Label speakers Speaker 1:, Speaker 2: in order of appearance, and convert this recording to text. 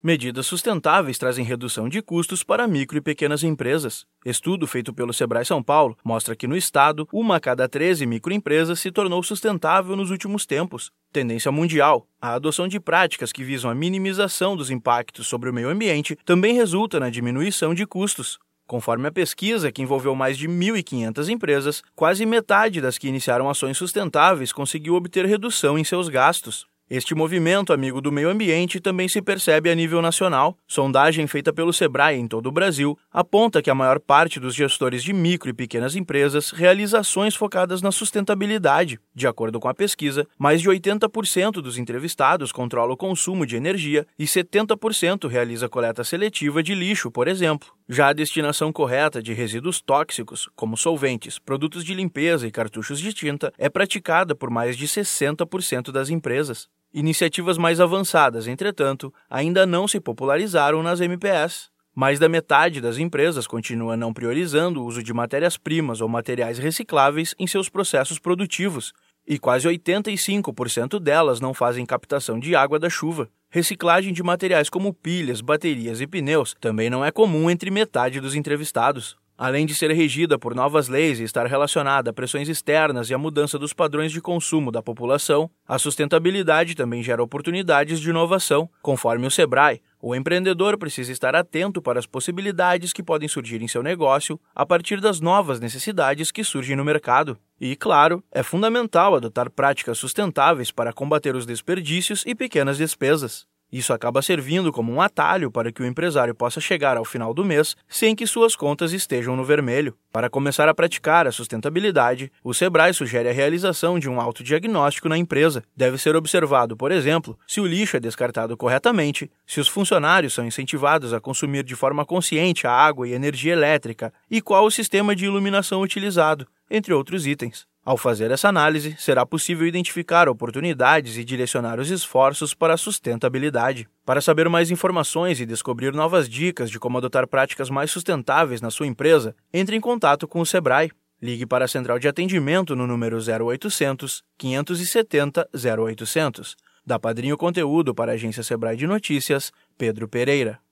Speaker 1: Medidas sustentáveis trazem redução de custos para micro e pequenas empresas. Estudo feito pelo Sebrae São Paulo mostra que no estado, uma a cada 13 microempresas se tornou sustentável nos últimos tempos. Tendência mundial: a adoção de práticas que visam a minimização dos impactos sobre o meio ambiente também resulta na diminuição de custos. Conforme a pesquisa, que envolveu mais de 1.500 empresas, quase metade das que iniciaram ações sustentáveis conseguiu obter redução em seus gastos. Este movimento amigo do meio ambiente também se percebe a nível nacional. Sondagem feita pelo Sebrae em todo o Brasil aponta que a maior parte dos gestores de micro e pequenas empresas realiza ações focadas na sustentabilidade. De acordo com a pesquisa, mais de 80% dos entrevistados controla o consumo de energia e 70% realiza coleta seletiva de lixo, por exemplo. Já a destinação correta de resíduos tóxicos, como solventes, produtos de limpeza e cartuchos de tinta, é praticada por mais de 60% das empresas. Iniciativas mais avançadas, entretanto, ainda não se popularizaram nas MPS. Mais da metade das empresas continua não priorizando o uso de matérias-primas ou materiais recicláveis em seus processos produtivos, e quase 85% delas não fazem captação de água da chuva. Reciclagem de materiais como pilhas, baterias e pneus também não é comum entre metade dos entrevistados. Além de ser regida por novas leis e estar relacionada a pressões externas e a mudança dos padrões de consumo da população, a sustentabilidade também gera oportunidades de inovação. Conforme o Sebrae, o empreendedor precisa estar atento para as possibilidades que podem surgir em seu negócio a partir das novas necessidades que surgem no mercado. E, claro, é fundamental adotar práticas sustentáveis para combater os desperdícios e pequenas despesas. Isso acaba servindo como um atalho para que o empresário possa chegar ao final do mês sem que suas contas estejam no vermelho. Para começar a praticar a sustentabilidade, o Sebrae sugere a realização de um autodiagnóstico na empresa. Deve ser observado, por exemplo, se o lixo é descartado corretamente, se os funcionários são incentivados a consumir de forma consciente a água e energia elétrica e qual o sistema de iluminação utilizado, entre outros itens. Ao fazer essa análise, será possível identificar oportunidades e direcionar os esforços para a sustentabilidade. Para saber mais informações e descobrir novas dicas de como adotar práticas mais sustentáveis na sua empresa, entre em contato com o Sebrae. Ligue para a central de atendimento no número 0800 570 0800. Da Padrinho Conteúdo para a agência Sebrae de Notícias, Pedro Pereira.